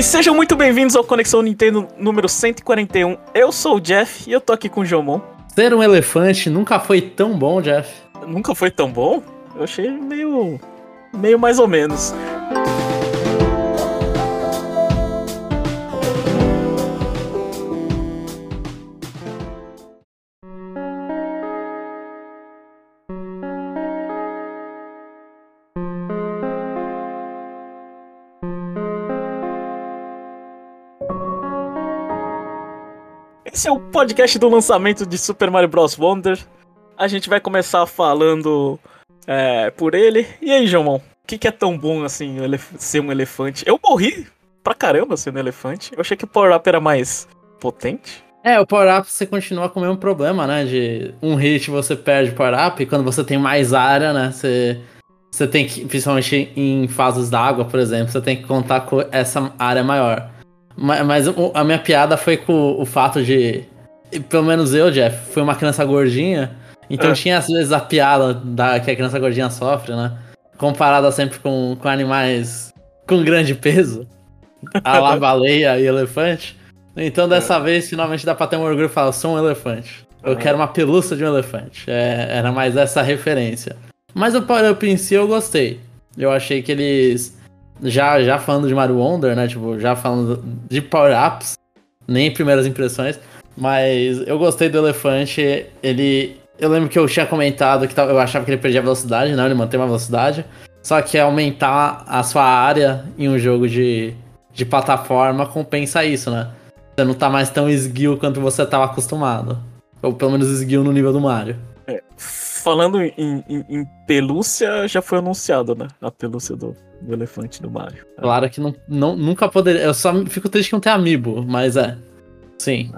E sejam muito bem-vindos ao Conexão Nintendo número 141. Eu sou o Jeff e eu tô aqui com o Jomon. Ser um elefante nunca foi tão bom, Jeff. Nunca foi tão bom? Eu achei meio. meio mais ou menos. Esse é o podcast do lançamento de Super Mario Bros. Wonder. A gente vai começar falando é, por ele. E aí, João? O que, que, é tão bom assim ser um elefante? Eu morri pra caramba sendo elefante. Eu achei que o power-up era mais potente. É, o power-up você continua com o mesmo problema, né? De um hit você perde power-up. Quando você tem mais área, né? Você, você tem que, principalmente em fases d'água, por exemplo, você tem que contar com essa área maior. Mas, mas a minha piada foi com o fato de. Pelo menos eu, Jeff, fui uma criança gordinha. Então é. tinha às vezes a piada da, que a criança gordinha sofre, né? Comparada sempre com, com animais com grande peso. A la baleia e elefante. Então dessa é. vez finalmente dá pra ter um orgulho e falar, sou um elefante. Eu uhum. quero uma pelúcia de um elefante. É, era mais essa referência. Mas o Power Up em si eu gostei. Eu achei que eles já, já falando de Mario Wonder, né? Tipo, já falando de power-ups, nem primeiras impressões. Mas eu gostei do elefante. Ele. Eu lembro que eu tinha comentado que eu achava que ele perdia velocidade, não, ele mantém uma velocidade. Só que aumentar a sua área em um jogo de, de plataforma compensa isso, né? Você não tá mais tão esguio quanto você estava acostumado. Ou pelo menos esguio no nível do Mario. É, falando em, em, em, pelúcia, já foi anunciado, né? A pelúcia do, do elefante do Mario. Claro que não, não, nunca poderia. Eu só fico triste que não tem amiibo, mas é. Sim.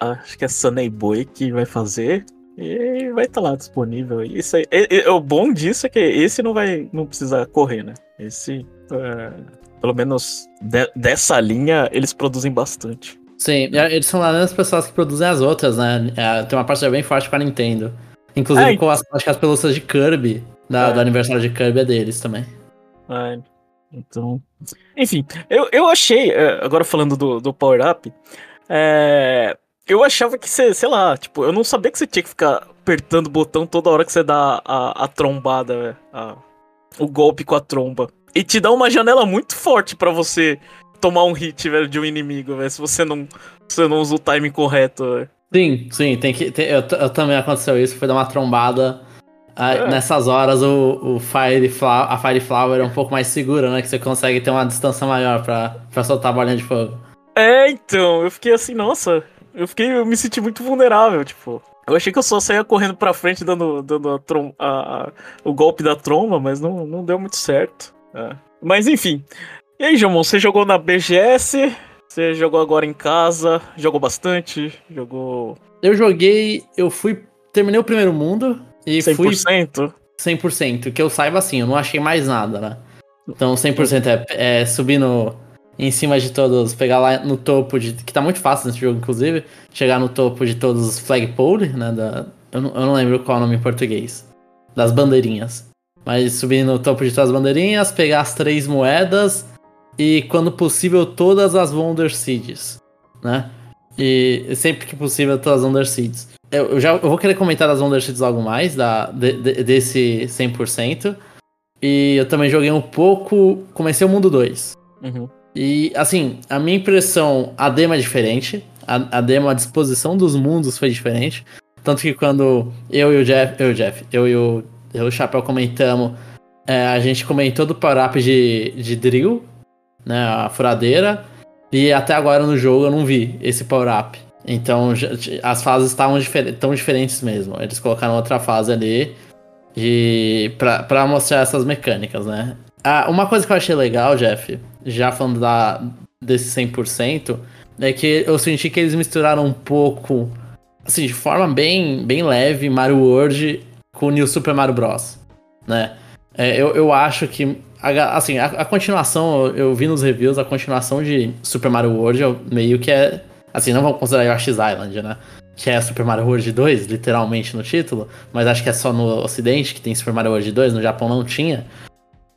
Acho que é Sunny Boy que vai fazer. E vai estar tá lá disponível. Isso aí, e, e, o bom disso é que esse não vai não precisa correr, né? Esse, é, pelo menos de, dessa linha, eles produzem bastante. Sim, eles são as pessoas que produzem as outras, né? É, tem uma parceria bem forte com a Nintendo. Inclusive é, com as, acho que as pelúcias de Kirby, da, é. do aniversário de Kirby é deles também. É, então. Enfim, eu, eu achei, é, agora falando do, do Power Up, é, eu achava que você, sei lá, tipo, eu não sabia que você tinha que ficar apertando o botão toda hora que você dá a, a trombada, a, o golpe com a tromba. E te dá uma janela muito forte para você tomar um hit, velho, de um inimigo, velho, se você não, se você não usa o timing correto, velho. Sim, sim, tem que. Tem, eu, eu, também aconteceu isso, foi dar uma trombada. É. Nessas horas o, o Fire Flower, a Fire Flower é um pouco mais segura, né? Que você consegue ter uma distância maior pra, pra soltar a bolinha de fogo. É, então, eu fiquei assim, nossa, eu fiquei, eu me senti muito vulnerável, tipo. Eu achei que eu só saía correndo pra frente dando, dando a trom, a, a, o golpe da tromba, mas não, não deu muito certo. É. Mas enfim. E aí, Jamon, você jogou na BGS? Você jogou agora em casa? Jogou bastante? Jogou. Eu joguei. Eu fui. Terminei o primeiro mundo e 100%? fui. 100%? 100%. Que eu saiba assim, eu não achei mais nada, né? Então 100% é, é subir no, em cima de todos, pegar lá no topo de. Que tá muito fácil nesse jogo, inclusive. Chegar no topo de todos os flagpole, né? Da, eu, não, eu não lembro qual é o nome em português. Das bandeirinhas. Mas subir no topo de todas as bandeirinhas, pegar as três moedas e, quando possível, todas as Wonder Seeds, né? E sempre que possível, todas as Wonder Seeds. Eu, eu já eu vou querer comentar das Wonder Seeds algo mais, da, de, de, desse 100%. E eu também joguei um pouco. Comecei o mundo 2. Uhum. E, assim, a minha impressão, a demo é diferente. A, a demo, a disposição dos mundos foi diferente. Tanto que quando eu e o Jeff. Eu, Jeff, eu e o, eu e o Chapéu comentamos. É, a gente comentou do power-up de, de drill, né? A furadeira. E até agora no jogo eu não vi esse power-up. Então as fases estavam difer tão diferentes mesmo. Eles colocaram outra fase ali de, pra, pra mostrar essas mecânicas, né? Ah, uma coisa que eu achei legal, Jeff, já falando da, desse 100%, é que eu senti que eles misturaram um pouco, assim, de forma bem, bem leve, Mario World com o New Super Mario Bros. Né? É, eu, eu acho que a, assim, a, a, continuação, eu vi nos reviews, a continuação de Super Mario World meio que é. Assim, não vamos considerar Yoshi's Island, né? Que é Super Mario World 2, literalmente no título, mas acho que é só no Ocidente que tem Super Mario World 2, no Japão não tinha.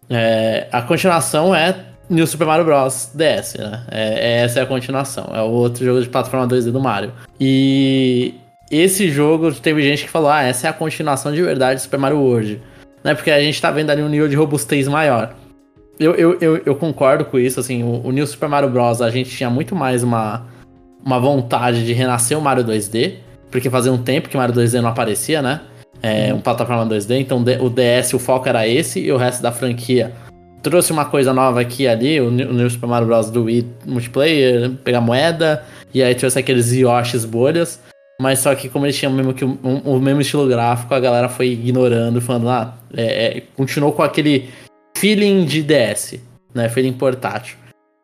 É, a continuação é New Super Mario Bros. DS, né? É, é, essa é a continuação. É o outro jogo de plataforma 2D do Mario. E esse jogo teve gente que falou: ah, essa é a continuação de verdade do Super Mario World. Né? Porque a gente tá vendo ali um nível de robustez maior. Eu, eu, eu, eu concordo com isso, assim, o, o New Super Mario Bros. a gente tinha muito mais uma, uma vontade de renascer o Mario 2D, porque fazia um tempo que o Mario 2D não aparecia, né? É, uhum. um plataforma 2D, então o DS, o foco era esse, e o resto da franquia trouxe uma coisa nova aqui ali, o New Super Mario Bros. do Wii multiplayer, pegar moeda, e aí trouxe aqueles Yoshis bolhas. Mas só que como eles tinham mesmo que um, o mesmo estilo gráfico, a galera foi ignorando, falando, ah, é, é, continuou com aquele feeling de DS, né? Feeling portátil.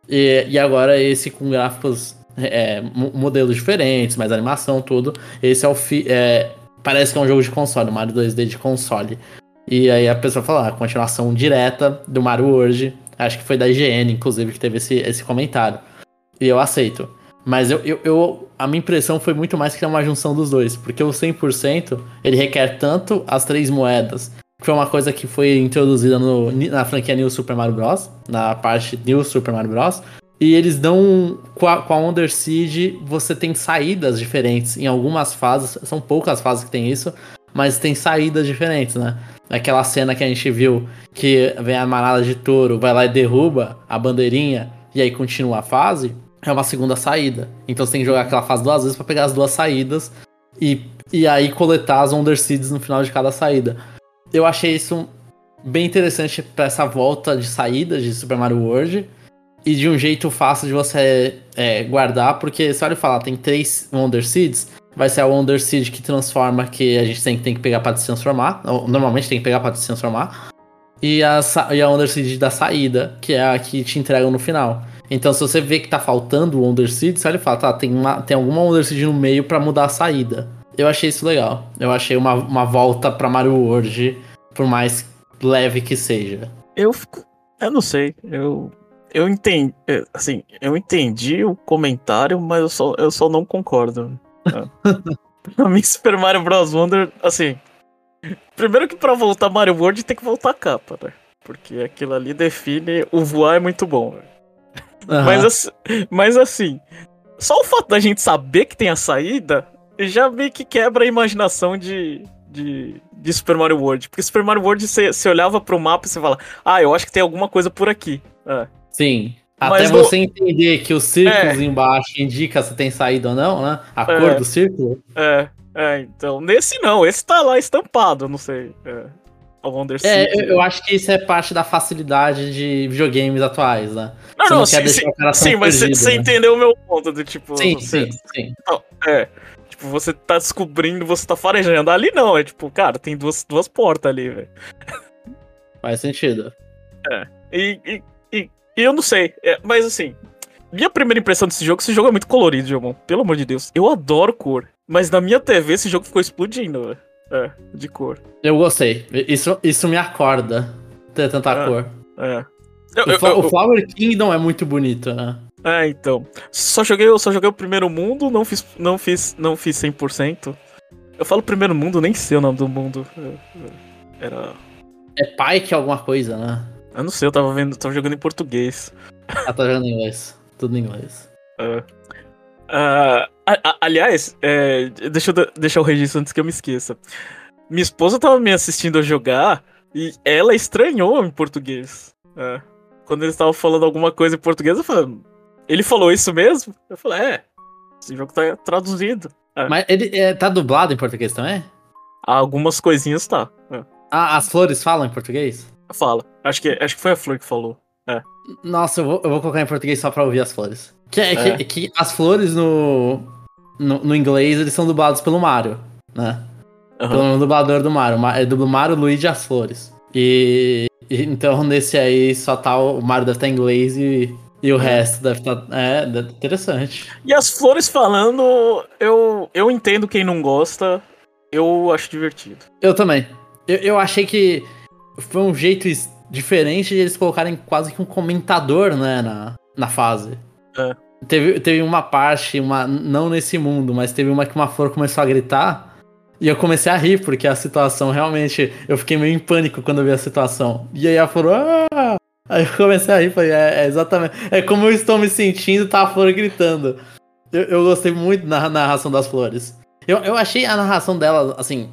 E, e agora esse com gráficos, é, modelos diferentes, mais animação, tudo. Esse é o fi, é, parece que é um jogo de console, Mario 2D de console. E aí a pessoa fala, ah, continuação direta do Mario World. Acho que foi da IGN, inclusive, que teve esse, esse comentário. E eu aceito. Mas eu, eu, eu, a minha impressão foi muito mais que é uma junção dos dois. Porque o 100% ele requer tanto as três moedas, que foi uma coisa que foi introduzida no, na franquia New Super Mario Bros. Na parte New Super Mario Bros. E eles dão. Com a, com a Wonder Seed, você tem saídas diferentes em algumas fases. São poucas fases que tem isso, mas tem saídas diferentes, né? Aquela cena que a gente viu que vem a manada de touro, vai lá e derruba a bandeirinha e aí continua a fase é uma segunda saída. Então você tem que jogar aquela fase duas vezes para pegar as duas saídas e, e aí coletar as Wonder Seeds no final de cada saída. Eu achei isso bem interessante para essa volta de saídas de Super Mario World e de um jeito fácil de você é, guardar, porque você olha e fala, tem três Wonder Seeds, vai ser a Wonder Seed que transforma, que a gente tem, tem que pegar para se transformar, normalmente tem que pegar para se transformar, e a, e a Wonder Seed da saída, que é a que te entregam no final. Então, se você vê que tá faltando o Underseed, você olha e fala, tá, tem, uma, tem alguma Underseed no meio para mudar a saída. Eu achei isso legal. Eu achei uma, uma volta pra Mario World, por mais leve que seja. Eu fico. Eu não sei. Eu. Eu entendi. Assim, eu entendi o comentário, mas eu só, eu só não concordo. pra mim, Super Mario Bros. Wonder, assim. Primeiro que pra voltar Mario World tem que voltar a capa, né? Porque aquilo ali define. O voar é muito bom, velho. Uhum. Mas, mas assim, só o fato da gente saber que tem a saída já meio que quebra a imaginação de, de, de Super Mario World. Porque Super Mario World você, você olhava pro mapa e você fala, ah, eu acho que tem alguma coisa por aqui. É. Sim. Até você entender que os círculos é. embaixo indica se tem saída ou não, né? A é. cor do círculo. É, é, então. Nesse não, esse tá lá estampado, não sei. É. Wonder É, eu, eu, acho que isso é parte da facilidade de videogames atuais, né? Não, você não, não sim, quer deixar sim, o cara sim mas você né? entendeu o meu ponto do tipo. Sim, você, sim, sim. Não, é. Tipo, você tá descobrindo, você tá farejando. Ali não, é tipo, cara, tem duas, duas portas ali, velho. Faz sentido. É. E, e, e, e eu não sei, é, mas assim, minha primeira impressão desse jogo, esse jogo é muito colorido, Jomon. Pelo amor de Deus. Eu adoro cor. Mas na minha TV esse jogo ficou explodindo, velho. É, de cor. Eu gostei. Isso, isso me acorda ter tanta é, cor. É. Eu, o, eu, eu, o, Flower Kingdom é muito bonito, né? É, então. Só joguei, só joguei o primeiro mundo, não fiz, não fiz, não fiz 100%. Eu falo primeiro mundo, nem sei o nome do mundo. Era. É Pike alguma coisa, né? Eu não sei, eu tava vendo, tava jogando em português. Ah, tá jogando em inglês. Tudo em inglês. É. Uh, aliás, é, deixa, eu deixar o registro antes que eu me esqueça. Minha esposa tava me assistindo a jogar e ela estranhou em português. É. Quando eles estavam falando alguma coisa em português, eu falei, ele falou isso mesmo? Eu falei, é, esse jogo tá traduzido. É. Mas ele é, tá dublado em português também? Algumas coisinhas tá. É. Ah, as flores falam em português? Fala. Acho que, acho que foi a Flor que falou. É. Nossa, eu vou, eu vou colocar em português só pra ouvir as flores. Que, é. que, que as flores no, no, no, inglês, eles são dublados pelo Mario, né? Uhum. Pelo dublador do Mario. É do Mario Luigi as flores. E, e, então nesse aí só tá o Mario deve estar em inglês e, e o é. resto deve estar. Tá, é, interessante. E as flores falando, eu, eu entendo quem não gosta, eu acho divertido. Eu também. Eu, eu achei que foi um jeito diferente de eles colocarem quase que um comentador, né, na, na fase. É. Teve, teve uma parte, uma, não nesse mundo, mas teve uma que uma flor começou a gritar. E eu comecei a rir, porque a situação realmente. Eu fiquei meio em pânico quando eu vi a situação. E aí ela falou. Ah! Aí eu comecei a rir, falei, é, é exatamente. É como eu estou me sentindo, tá a flor gritando. Eu, eu gostei muito da narração das flores. Eu, eu achei a narração dela, assim.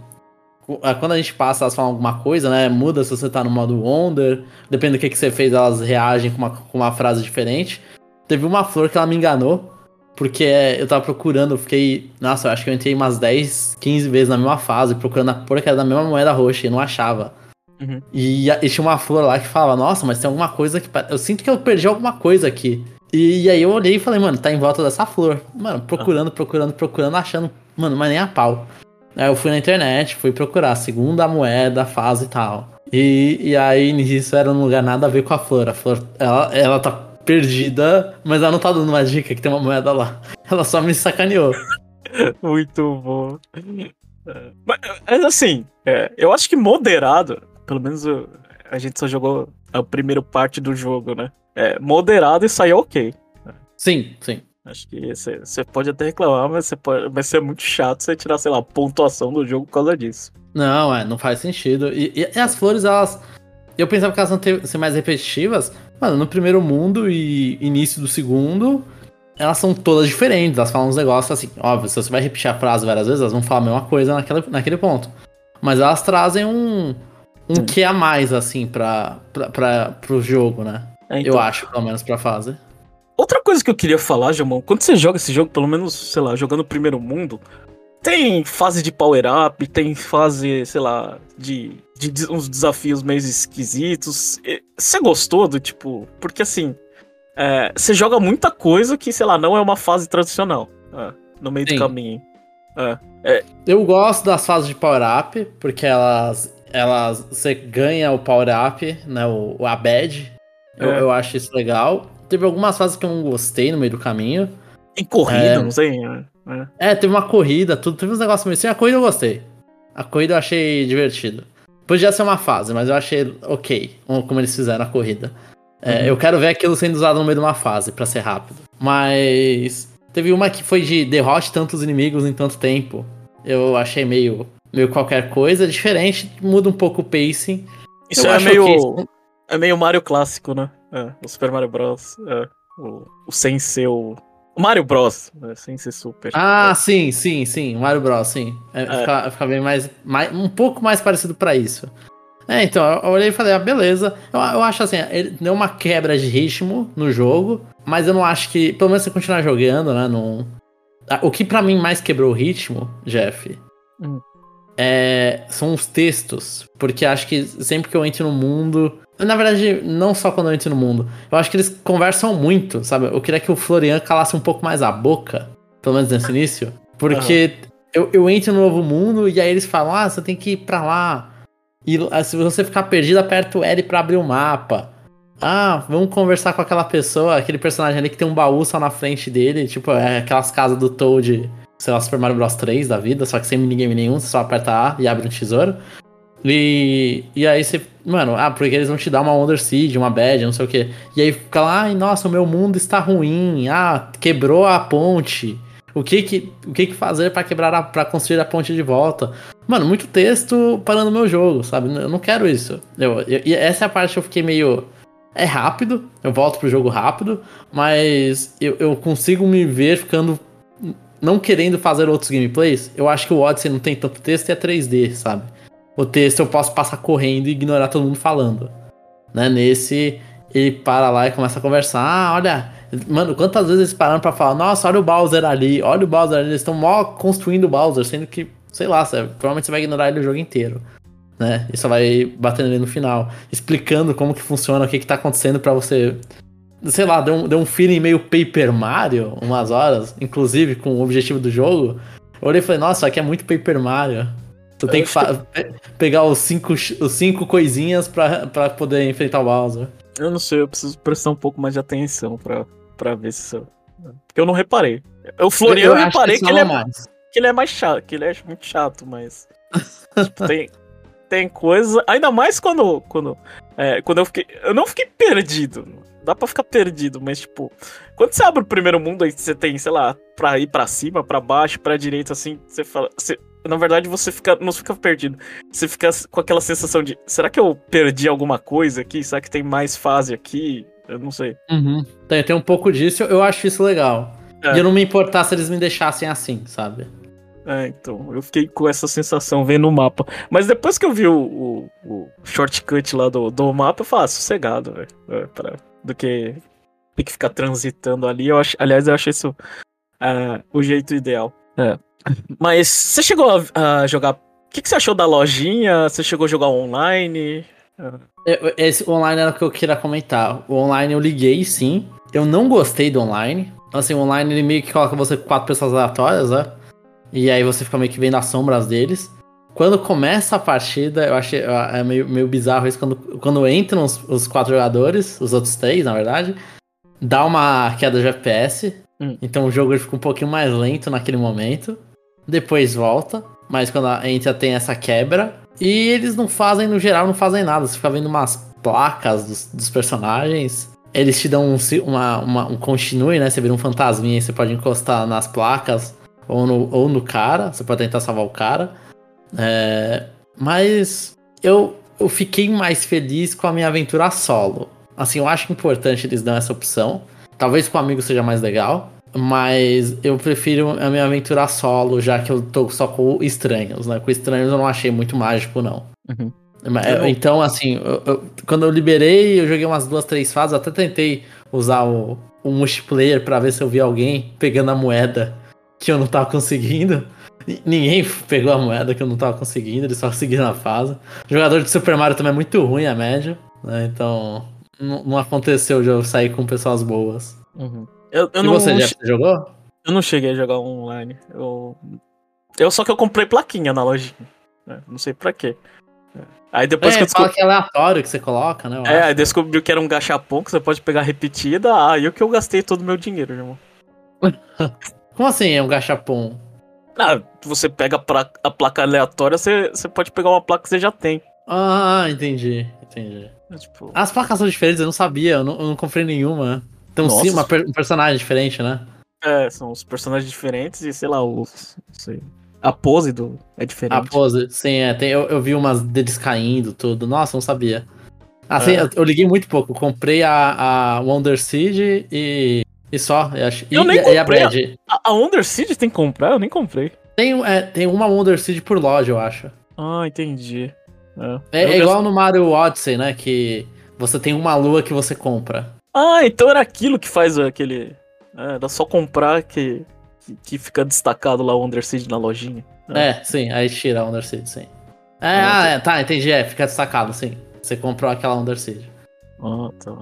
Quando a gente passa, elas falam alguma coisa, né? Muda se você tá no modo Wonder. Depende do que, que você fez, elas reagem com uma, com uma frase diferente. Teve uma flor que ela me enganou. Porque eu tava procurando, eu fiquei. Nossa, eu acho que eu entrei umas 10, 15 vezes na mesma fase, procurando a porcaria da mesma moeda roxa e não achava. Uhum. E, e, tinha uma flor lá que falava, nossa, mas tem alguma coisa que. Eu sinto que eu perdi alguma coisa aqui. E, e aí eu olhei e falei, mano, tá em volta dessa flor. Mano, procurando, procurando, procurando, achando, mano, mas nem a pau. Aí eu fui na internet, fui procurar segunda moeda, fase e tal. E, e aí nisso era um lugar nada a ver com a flor. A flor, ela, ela tá perdida, mas ela não tá dando uma dica que tem uma moeda lá. Ela só me sacaneou. Muito bom. Mas, mas assim, é, eu acho que moderado, pelo menos a gente só jogou a primeira parte do jogo, né? É, moderado e saiu ok. Sim, sim. Acho que você pode até reclamar, mas você pode, vai ser muito chato você tirar, sei lá, pontuação do jogo por causa disso. Não, é, não faz sentido. E, e, e as flores, elas. Eu pensava que elas iam ter, ser mais repetitivas. Mano, no primeiro mundo e início do segundo, elas são todas diferentes. Elas falam uns negócios assim, óbvio, se você vai repetir a frase várias vezes, elas vão falar a mesma coisa naquela, naquele ponto. Mas elas trazem um. Um hum. que a mais, assim, pra, pra, pra, pro jogo, né? É, então. Eu acho, pelo menos pra fase. Outra coisa que eu queria falar, Jamon, quando você joga esse jogo, pelo menos, sei lá, jogando o primeiro mundo, tem fase de power-up, tem fase, sei lá, de, de, uns desafios meio esquisitos. Você gostou do tipo. Porque assim, é, você joga muita coisa que, sei lá, não é uma fase tradicional é, no meio Sim. do caminho. É, é, Eu gosto das fases de power-up, porque elas. elas Você ganha o power-up, né? O, o abed. Eu, é. eu acho isso legal. Teve algumas fases que eu não gostei no meio do caminho. Em corrida, é, não sei. Né? É. é. teve uma corrida, tudo. Teve uns negócios meio assim. A corrida eu gostei. A corrida eu achei divertido. Podia ser uma fase, mas eu achei ok como eles fizeram a corrida. É, uhum. Eu quero ver aquilo sendo usado no meio de uma fase, para ser rápido. Mas. Teve uma que foi de derrote tantos inimigos em tanto tempo. Eu achei meio, meio qualquer coisa. Diferente, muda um pouco o pacing. Isso eu é meio. Okay. É meio Mario clássico, né? É, o Super Mario Bros. É, o, o sem ser o. O Mario Bros, né, sem ser super. Ah, é. sim, sim, sim. Mario Bros, sim. É, é. Fica, fica, bem mais, mais. Um pouco mais parecido para isso. É, então, eu olhei e falei, ah, beleza. Eu, eu acho assim, ele deu uma quebra de ritmo no jogo, mas eu não acho que. Pelo menos você continuar jogando, né? Não... O que para mim mais quebrou o ritmo, Jeff, hum. é, são os textos. Porque acho que sempre que eu entro no mundo. Na verdade, não só quando eu entro no mundo. Eu acho que eles conversam muito, sabe? Eu queria que o Florian calasse um pouco mais a boca, pelo menos nesse início. Porque uhum. eu, eu entro no novo mundo e aí eles falam: ah, você tem que ir pra lá. E ah, se você ficar perdido, aperta o L pra abrir o mapa. Ah, vamos conversar com aquela pessoa, aquele personagem ali que tem um baú só na frente dele. Tipo, é aquelas casas do Toad, sei lá, Super Mario Bros 3 da vida, só que sem minigame nenhum, você só aperta A e abre um tesouro. E, e aí você. Mano, ah, porque eles vão te dar uma Wonder Seed, uma Bad, não sei o que. E aí fica lá, ai, nossa, o meu mundo está ruim. Ah, quebrou a ponte. O que que, o que, que fazer para quebrar para construir a ponte de volta? Mano, muito texto parando meu jogo, sabe? Eu não quero isso. Eu, eu, e essa é a parte que eu fiquei meio. É rápido, eu volto pro jogo rápido, mas eu, eu consigo me ver ficando. Não querendo fazer outros gameplays. Eu acho que o Odyssey não tem tanto texto e é 3D, sabe? O texto eu posso passar correndo e ignorar todo mundo falando. Né? Nesse, ele para lá e começa a conversar. Ah, olha, Mano, quantas vezes eles pararam pra falar, nossa, olha o Bowser ali, olha o Bowser ali, eles estão mó construindo o Bowser, sendo que, sei lá, você, provavelmente você vai ignorar ele o jogo inteiro. Né? E só vai batendo ele no final. Explicando como que funciona, o que que tá acontecendo para você. Sei lá, deu um, deu um feeling meio Paper Mario, umas horas, inclusive com o objetivo do jogo. Eu olhei e falei, nossa, aqui é muito Paper Mario. Tu tem que, que, pegar os cinco, os cinco coisinhas pra, pra poder enfrentar o Bowser. Eu não sei, eu preciso prestar um pouco mais de atenção pra, pra ver se. Porque eu não reparei. O Florian eu, eu reparei que, que ele, é, mais. que ele é mais chato, que ele é muito chato, mas. tipo, tem, tem coisa. Ainda mais quando. Quando, é, quando eu fiquei. Eu não fiquei perdido. Dá pra ficar perdido, mas tipo. Quando você abre o primeiro mundo aí, você tem, sei lá, pra ir pra cima, pra baixo, pra direita, assim, você fala. Você, na verdade, você fica, não fica perdido. Você fica com aquela sensação de, será que eu perdi alguma coisa aqui? Será que tem mais fase aqui? Eu não sei. Uhum. Tem, tem um pouco disso, eu acho isso legal. É. E eu não me importar se eles me deixassem assim, sabe? É, então, eu fiquei com essa sensação vendo o mapa. Mas depois que eu vi o, o, o shortcut lá do, do mapa, eu falo, ah, sossegado, velho. É, do que ter que ficar transitando ali. Eu acho, aliás, eu acho isso uh, o jeito ideal. É. Mas você chegou a, a jogar. O que, que, você achou da lojinha? Você chegou a jogar online? Esse online era o que eu queria comentar. O online eu liguei, sim. Eu não gostei do online. Assim, o online ele meio que coloca você com quatro pessoas aleatórias, né? E aí você fica meio que vendo as sombras deles. Quando começa a partida, eu achei é meio, meio bizarro isso. Quando, quando entram os, os quatro jogadores, os outros três, na verdade, dá uma queda de FPS. Hum. Então o jogo fica um pouquinho mais lento naquele momento. Depois volta. Mas quando entra tem essa quebra. E eles não fazem, no geral, não fazem nada. Você fica vendo umas placas dos, dos personagens. Eles te dão um, uma, uma, um continue, né? Você vira um fantasminha e você pode encostar nas placas ou no, ou no cara. Você pode tentar salvar o cara. É, mas eu, eu fiquei mais feliz com a minha aventura solo. Assim, eu acho importante eles dão essa opção. Talvez com amigo seja mais legal. Mas eu prefiro a minha aventura solo, já que eu tô só com estranhos, né? Com estranhos eu não achei muito mágico, não. Uhum. Então, assim, eu, eu, quando eu liberei, eu joguei umas duas, três fases, até tentei usar o, o multiplayer para ver se eu vi alguém pegando a moeda que eu não tava conseguindo. Ninguém pegou a moeda que eu não tava conseguindo, eles só seguiram a fase. O jogador de Super Mario também é muito ruim a média, né? Então, não, aconteceu de eu sair com pessoas boas. Uhum. Eu, eu e não, você, já jogou? Eu não cheguei a jogar online. Eu, eu só que eu comprei plaquinha na lojinha. Né? Não sei pra quê. Aí depois é, que eu descobri... que é aleatório que você coloca, né? É, aí descobriu que era um gachapon que você pode pegar repetida. Ah, e o que eu gastei todo o meu dinheiro, irmão. Como assim é um gachapon? Ah, você pega a placa aleatória, você, você pode pegar uma placa que você já tem. Ah, entendi, entendi. É, tipo... As placas são diferentes, eu não sabia, eu não, eu não comprei nenhuma. Então sim, uma per um personagem diferente, né? É, são os personagens diferentes e sei lá, o. Sei, a pose do é diferente. A pose, sim, é. Tem, eu, eu vi umas deles caindo, tudo. Nossa, não sabia. Assim, é. eu, eu, liguei muito pouco. comprei a, a Wonder Seed e. E só, eu acho. Eu e, nem comprei. E a, Brad. a, a Wonder Seed tem que comprar? Eu nem comprei. Tem, é, tem uma Wonder Seed por loja, eu acho. Ah, entendi. É, é igual no Mario Odyssey, né? Que você tem uma lua que você compra. Ah, então era aquilo que faz aquele. É, era só comprar que, que, que fica destacado lá o Underseed na lojinha. É, é sim, aí tira o Underseed, sim. É, é ah, é, tá, entendi, é, fica destacado, sim. Você comprou aquela Underseed. Ah, tá.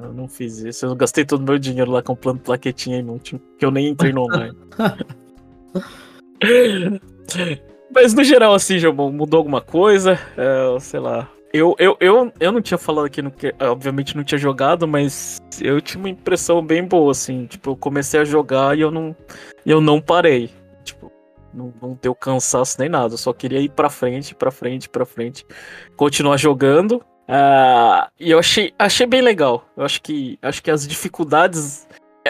Eu não fiz isso, eu gastei todo o meu dinheiro lá comprando plaquetinha inútil, que eu nem entrei no online. Mas no geral, assim, já mudou alguma coisa? É, sei lá. Eu, eu, eu, eu não tinha falado aqui no. Obviamente não tinha jogado, mas eu tinha uma impressão bem boa, assim. Tipo, eu comecei a jogar e eu não. Eu não parei. Tipo, não, não deu cansaço nem nada. Eu só queria ir pra frente, pra frente, pra frente. Continuar jogando. Uh, e eu achei, achei bem legal. Eu acho que, acho que as dificuldades.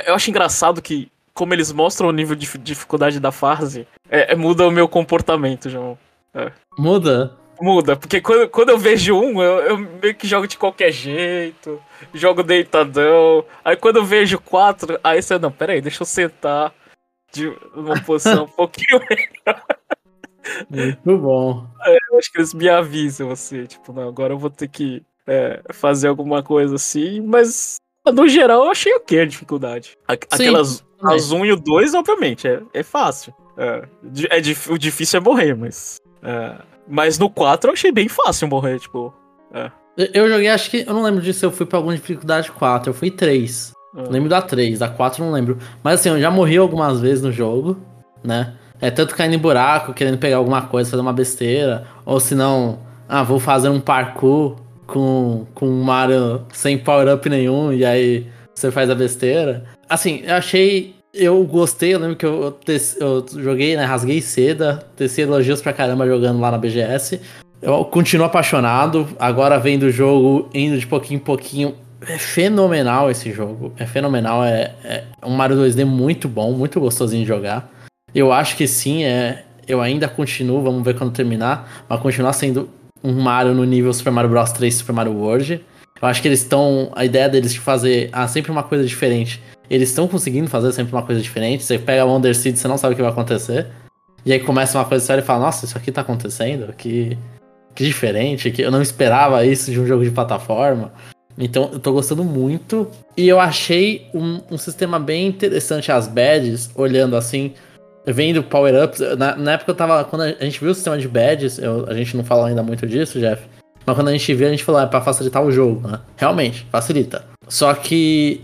Eu acho engraçado que como eles mostram o nível de dificuldade da fase, é, é, muda o meu comportamento, João. É. Muda? Muda, porque quando, quando eu vejo um, eu, eu, meio que jogo de qualquer jeito, jogo deitadão. Aí quando eu vejo quatro, aí você, não, peraí, deixa eu sentar de uma posição um pouquinho melhor. Muito bom. Aí eu acho que eles me avisam, assim, tipo, não, agora eu vou ter que é, fazer alguma coisa assim, mas no geral eu achei ok a dificuldade. Aquelas Sim. As 1 e o 2, obviamente, é, é fácil. É, é, o difícil é morrer, mas. É, mas no 4 eu achei bem fácil morrer, tipo. É. Eu joguei, acho que. Eu não lembro disso eu fui pra alguma dificuldade 4. Eu fui 3. É. Lembro da 3, da 4 não lembro. Mas assim, eu já morri algumas vezes no jogo, né? É tanto caindo em buraco, querendo pegar alguma coisa, fazer uma besteira. Ou se não, ah, vou fazer um parkour com, com um Mario sem power-up nenhum, e aí você faz a besteira. Assim, eu achei. Eu gostei, eu lembro que eu, eu, joguei, né? Rasguei seda, teci elogios pra caramba jogando lá na BGS. Eu continuo apaixonado. Agora vendo o jogo, indo de pouquinho em pouquinho. É fenomenal esse jogo. É fenomenal. É, é um Mario 2D muito bom, muito gostosinho de jogar. Eu acho que sim, é, eu ainda continuo, vamos ver quando terminar, mas continuar sendo um Mario no nível Super Mario Bros 3 Super Mario World. Eu acho que eles estão. A ideia deles de fazer ah, sempre uma coisa diferente. Eles estão conseguindo fazer sempre uma coisa diferente. Você pega Wonder Seed, você não sabe o que vai acontecer. E aí começa uma coisa séria e fala, nossa, isso aqui tá acontecendo? Que, que diferente, que eu não esperava isso de um jogo de plataforma. Então eu tô gostando muito. E eu achei um, um sistema bem interessante as badges, olhando assim, vendo power-ups. Na, na, época eu tava. Quando a gente viu o sistema de badges, eu, a gente não falou ainda muito disso, Jeff. Mas quando a gente viu, a gente falou, ah, é pra facilitar o jogo, né? Realmente, facilita. Só que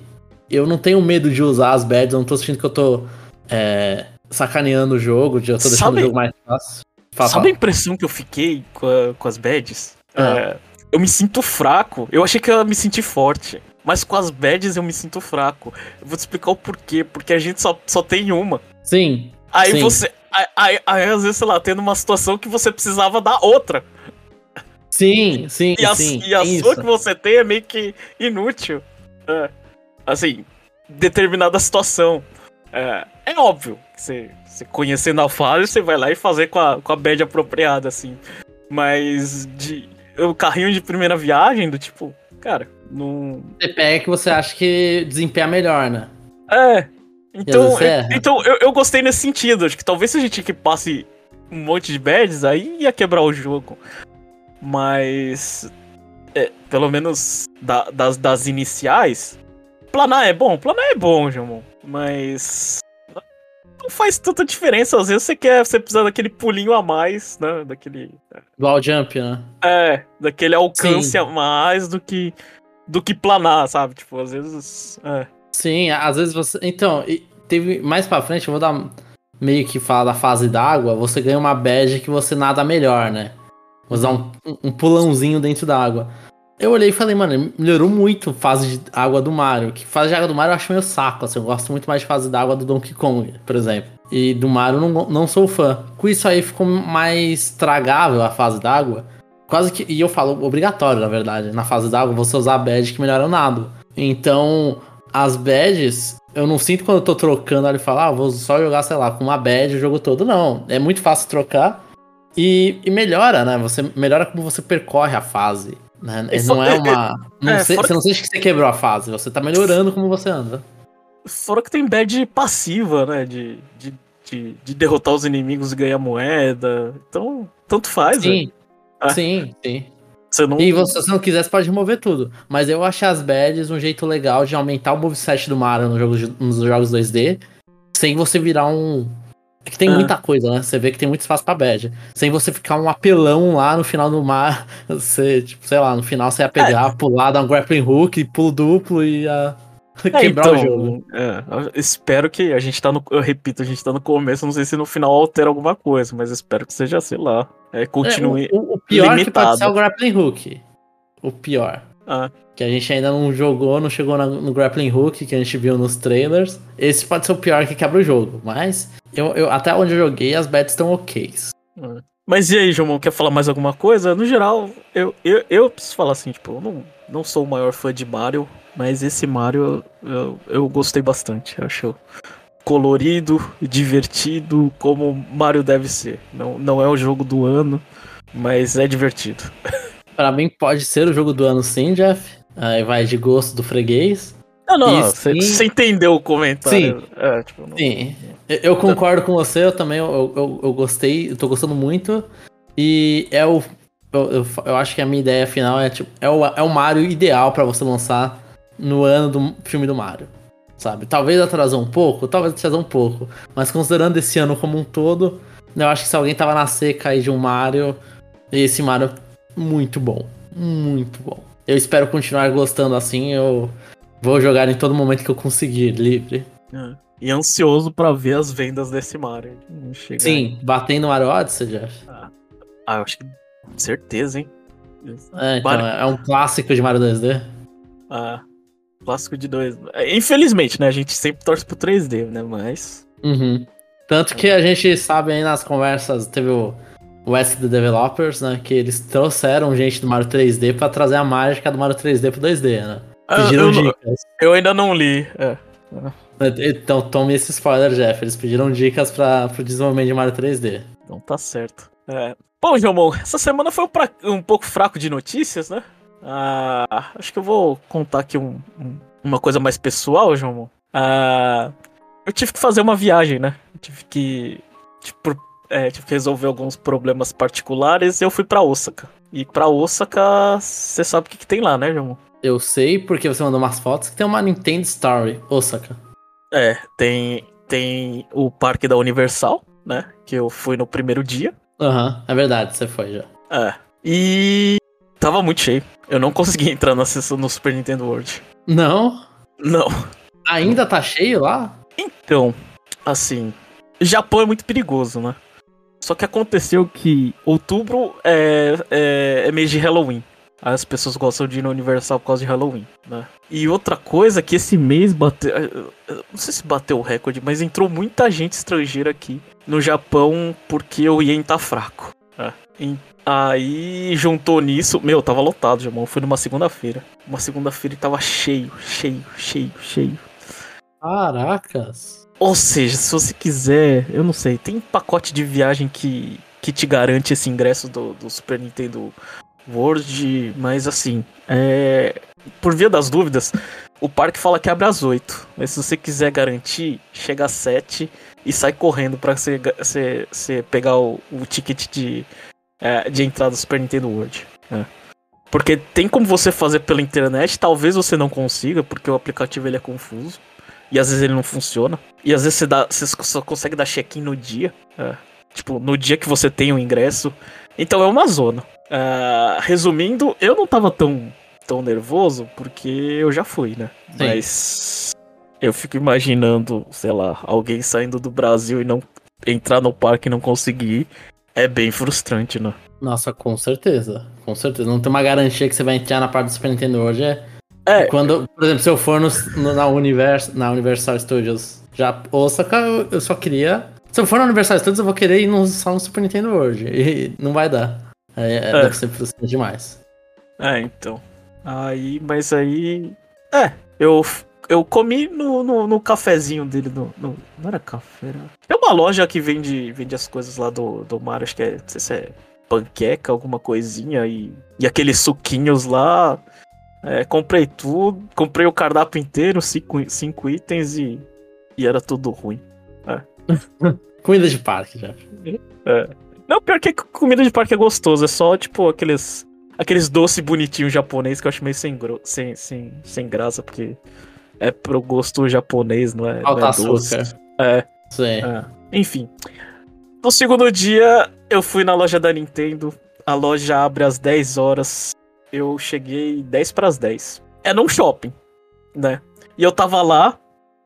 eu não tenho medo de usar as badges, eu não tô sentindo que eu tô é, sacaneando o jogo, de eu tô deixando sabe, o jogo mais fácil. Fala, sabe a impressão que eu fiquei com, a, com as badges? Ah. É, eu me sinto fraco. Eu achei que eu ia me sentir forte. Mas com as badges eu me sinto fraco. Eu vou te explicar o porquê. Porque a gente só, só tem uma. Sim. Aí sim. você. Aí, aí, aí, às vezes, sei lá, tendo uma situação que você precisava da outra. Sim, sim. E a, sim, e a sua que você tem é meio que inútil. É, assim, determinada situação. É, é óbvio que você, você conhecendo a fase, você vai lá e fazer com a, com a bad apropriada, assim. Mas de, o carrinho de primeira viagem, do tipo, cara, não. Você pega que você acha que desempenha melhor, né? É. Então, eu, então eu, eu gostei nesse sentido. Acho que talvez se a gente que passe um monte de badges, aí ia quebrar o jogo. Mas. É, pelo menos da, das, das iniciais. Planar é bom? Planar é bom, Jamon. Mas não faz tanta diferença. Às vezes você quer, você precisa daquele pulinho a mais, né? Daquele. Wall jump, né? É, daquele alcance Sim. a mais do que do que planar, sabe? Tipo, às vezes. É. Sim, às vezes você. Então, teve mais pra frente, eu vou dar meio que falar da fase d'água. Você ganha uma badge que você nada melhor, né? Vou usar um, um pulãozinho dentro da água. Eu olhei e falei, mano, melhorou muito fase de água do Mario. Que fase de água do Mario eu acho meio saco, assim. Eu gosto muito mais de fase d'água do Donkey Kong, por exemplo. E do Mario não, não sou fã. Com isso aí ficou mais tragável a fase d'água. Quase que. E eu falo obrigatório, na verdade. Na fase d'água você usar a badge que melhora o nado. Então, as badges, eu não sinto quando eu tô trocando ali falar, ah, vou só jogar, sei lá, com uma badge o jogo todo. Não. É muito fácil trocar. E, e melhora, né? Você melhora como você percorre a fase. Né? Não é uma. Não é, sei, você não sente que você quebrou a fase, você tá melhorando como você anda. Fora que tem bad passiva, né? De, de, de, de derrotar os inimigos e ganhar moeda. Então, tanto faz, Sim, né? sim, sim. Você não... E você, se não quiser, você pode remover tudo. Mas eu achei as badges um jeito legal de aumentar o moveset do Mario nos jogos, nos jogos 2D, sem você virar um, é que tem ah. muita coisa, né? Você vê que tem muito espaço pra bad. Sem você ficar um apelão lá no final do mar. Você, tipo, sei lá, no final você ia pegar, é. pular, dar um grappling hook, pulo duplo e ia é, quebrar então, o jogo. É, espero que a gente tá no. Eu repito, a gente tá no começo, não sei se no final altera alguma coisa, mas espero que seja, sei lá. É, continue. É, o, o, pior limitado. que pode ser o grappling hook. O pior. Ah. Que a gente ainda não jogou, não chegou no grappling hook que a gente viu nos trailers. Esse pode ser o pior que quebra o jogo, mas eu, eu, até onde eu joguei, as bets estão ok. Mas e aí, João, quer falar mais alguma coisa? No geral, eu, eu, eu preciso falar assim, tipo, eu não, não sou o maior fã de Mario, mas esse Mario eu, eu gostei bastante. Eu acho colorido, divertido, como Mario deve ser. Não, não é o jogo do ano, mas é divertido. Para mim pode ser o jogo do ano sim, Jeff. Aí vai de gosto do freguês. Não, não, você entendeu o comentário. Sim. É, tipo, não... Sim. Eu concordo com você, eu também eu, eu, eu, gostei, eu tô gostando muito. E é o. Eu, eu, eu, acho que a minha ideia final é tipo, é o, é o Mario ideal para você lançar no ano do filme do Mario. Sabe? Talvez atrasou um pouco, talvez atrasou um pouco. Mas considerando esse ano como um todo, eu acho que se alguém tava na seca aí de um Mario, esse Mario muito bom. Muito bom. Eu espero continuar gostando assim, eu Vou jogar em todo momento que eu conseguir, livre. É. E ansioso para ver as vendas desse Mario. Sim, aí. batendo Mario Odyssey, já. Ah, ah, eu acho que. Certeza, hein? É, então, é um clássico de Mario 2D. Ah, clássico de 2 é, Infelizmente, né? A gente sempre torce pro 3D, né? Mas. Uhum. Tanto que a gente sabe aí nas conversas, teve o West the Developers, né? Que eles trouxeram gente do Mario 3D para trazer a mágica do Mario 3D pro 2D, né? Pediram eu, dicas. Eu ainda não li. É. Então tome esse spoiler, Jeff. Eles pediram dicas para pro desenvolvimento de Mario 3D. Então tá certo. É. Bom, Jomon, essa semana foi um, pra... um, pouco fraco de notícias, né? Ah, acho que eu vou contar aqui um, um, uma coisa mais pessoal, Jomon. Ah, eu tive que fazer uma viagem, né? Eu tive que. Tipo, é, que resolver alguns problemas particulares eu fui pra Osaka. E pra Osaka, você sabe o que, que tem lá, né, Jomon? Eu sei porque você mandou umas fotos que tem uma Nintendo Story, Osaka. É, tem, tem o parque da Universal, né? Que eu fui no primeiro dia. Aham, uhum, é verdade, você foi já. É. E tava muito cheio. Eu não consegui entrar na sessão no Super Nintendo World. Não? Não. Ainda tá cheio lá? Então, assim, Japão é muito perigoso, né? Só que aconteceu que outubro é, é, é mês de Halloween. As pessoas gostam de ir no Universal por causa de Halloween, né? E outra coisa que esse mês bateu. Não sei se bateu o recorde, mas entrou muita gente estrangeira aqui no Japão porque o Yen tá fraco. Né? Aí juntou nisso. Meu, tava lotado, Jamão. Foi numa segunda-feira. Uma segunda-feira e tava cheio, cheio, cheio, cheio. Caracas. Ou seja, se você quiser, eu não sei, tem pacote de viagem que, que te garante esse ingresso do, do Super Nintendo World, mas assim, é, por via das dúvidas, o parque fala que abre às 8. Mas se você quiser garantir, chega às 7 e sai correndo pra você, você, você pegar o, o ticket de, é, de entrada do Super Nintendo World. É. Porque tem como você fazer pela internet, talvez você não consiga, porque o aplicativo ele é confuso. E às vezes ele não funciona. E às vezes você, dá, você só consegue dar check-in no dia. É. Tipo, no dia que você tem o ingresso. Então é uma zona. Uh, resumindo, eu não tava tão, tão nervoso porque eu já fui, né? Sim. Mas eu fico imaginando, sei lá, alguém saindo do Brasil e não entrar no parque e não conseguir. É bem frustrante, né? Nossa, com certeza. Com certeza. Não tem uma garantia que você vai entrar na parte do Super Nintendo hoje. É. é. Quando, por exemplo, se eu for no, no, na, Univers, na Universal Studios já Osaka, eu, eu só queria. Se eu for na Universal Studios, eu vou querer ir no, só no Super Nintendo hoje. E não vai dar. É, é. Deve ser frustrante demais. É, então. Aí, mas aí. É, eu, eu comi no, no, no cafezinho dele. No, no, não era café, era. É uma loja que vende, vende as coisas lá do, do mar, acho que é. Não sei se é panqueca, alguma coisinha. E, e aqueles suquinhos lá. É, comprei tudo. Comprei o cardápio inteiro, cinco, cinco itens e. E era tudo ruim. É. Comida de parque já. É. Não, pior que comida de parque é gostoso, é só, tipo, aqueles. Aqueles doces bonitinhos japonês que eu acho meio sem, sem, sem, sem graça, porque é pro gosto japonês, não é? Falta não é açúcar. É. Sim. É. Enfim. No segundo dia, eu fui na loja da Nintendo. A loja abre às 10 horas. Eu cheguei 10 para as 10. É num shopping, né? E eu tava lá,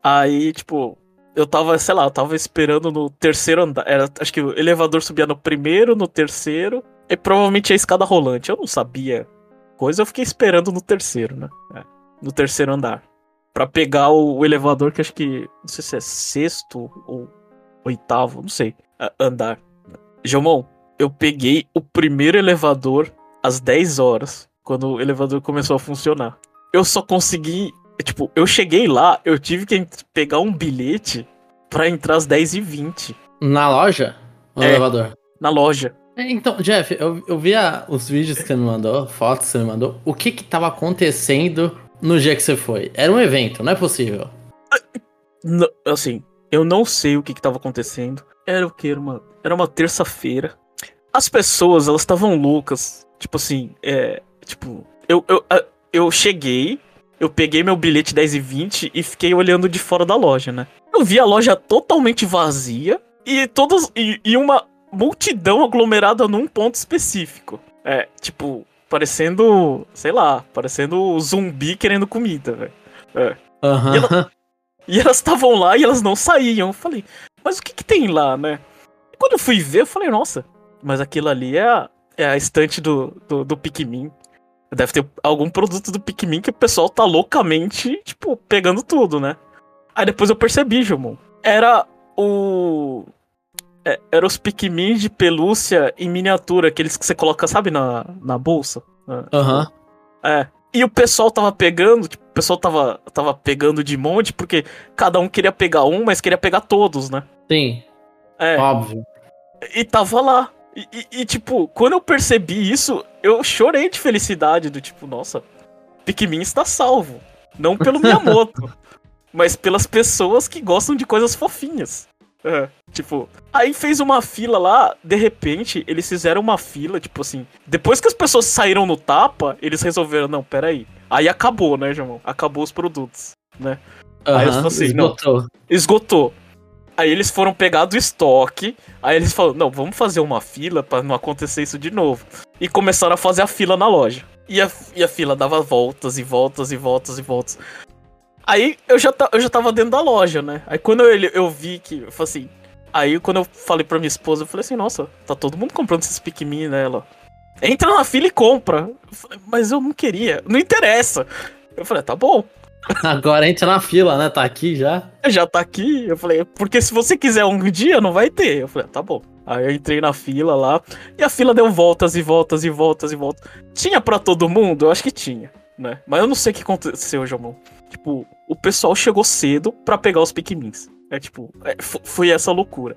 aí, tipo, eu tava, sei lá, eu tava esperando no terceiro andar. Era, acho que o elevador subia no primeiro, no terceiro, e provavelmente a escada rolante. Eu não sabia coisa, eu fiquei esperando no terceiro, né? É, no terceiro andar. para pegar o, o, elevador, que acho que. Não sei se é sexto ou oitavo, não sei. Andar. Jomon, eu peguei o primeiro elevador às 10 horas, quando o elevador começou a funcionar. Eu só consegui Tipo, eu cheguei lá, eu tive que pegar um bilhete para entrar às 10h20. Na loja? No é, elevador? Na loja. É, então, Jeff, eu, eu via os vídeos que você me mandou, fotos que você me mandou. O que que tava acontecendo no dia que você foi? Era um evento, não é possível. Não, assim, eu não sei o que que tava acontecendo. Era o que? Era uma, era uma terça-feira. As pessoas, elas estavam loucas. Tipo assim, é. Tipo, eu, eu, eu cheguei, eu peguei meu bilhete 10 e 20 e fiquei olhando de fora da loja, né? Eu vi a loja totalmente vazia e todos e, e uma multidão aglomerada num ponto específico. É, tipo, parecendo, sei lá, parecendo zumbi querendo comida, velho. É. Uhum. E, ela, e, elas estavam lá e elas não saíam. Eu falei, mas o que que tem lá, né? E quando eu fui ver, eu falei, nossa, mas aquilo ali é a, é a estante do, do, do Pikmin. Deve ter algum produto do Pikmin que o pessoal tá loucamente, tipo, pegando tudo, né? Aí depois eu percebi, Jomon. Era o. É, era os Pikmin de pelúcia em miniatura, aqueles que você coloca, sabe, na, na bolsa. Aham. Uhum. É. E o pessoal tava pegando, tipo, o pessoal tava, tava pegando de monte, porque cada um queria pegar um, mas queria pegar todos, né? Sim. É. Óbvio. E tava lá. E, e, e, tipo, quando eu percebi isso, eu chorei de felicidade, do tipo, nossa, Pikmin está salvo. Não pelo Miyamoto, mas pelas pessoas que gostam de coisas fofinhas. É, tipo, aí fez uma fila lá, de repente, eles fizeram uma fila, tipo assim. Depois que as pessoas saíram no tapa, eles resolveram, não, peraí. Aí acabou, né, João? Acabou os produtos, né? Uhum, aí eles assim, esgotou. Não, esgotou. Aí eles foram pegar do estoque. Aí eles falaram: não, vamos fazer uma fila para não acontecer isso de novo. E começaram a fazer a fila na loja. E a, e a fila dava voltas e voltas e voltas e voltas. Aí eu já, eu já tava dentro da loja, né? Aí quando eu, eu vi que. Eu falei assim. Aí quando eu falei pra minha esposa, eu falei assim: nossa, tá todo mundo comprando esses Pikmin, né? Ela. Entra na fila e compra. Eu falei, Mas eu não queria. Não interessa. Eu falei: tá bom. Agora entra na fila, né? Tá aqui já. Já tá aqui. Eu falei, porque se você quiser um dia, não vai ter. Eu falei, tá bom. Aí eu entrei na fila lá. E a fila deu voltas e voltas e voltas e voltas. Tinha para todo mundo? Eu acho que tinha, né? Mas eu não sei o que aconteceu, Jamão. Tipo, o pessoal chegou cedo para pegar os Pikmins. É tipo, é, foi essa loucura.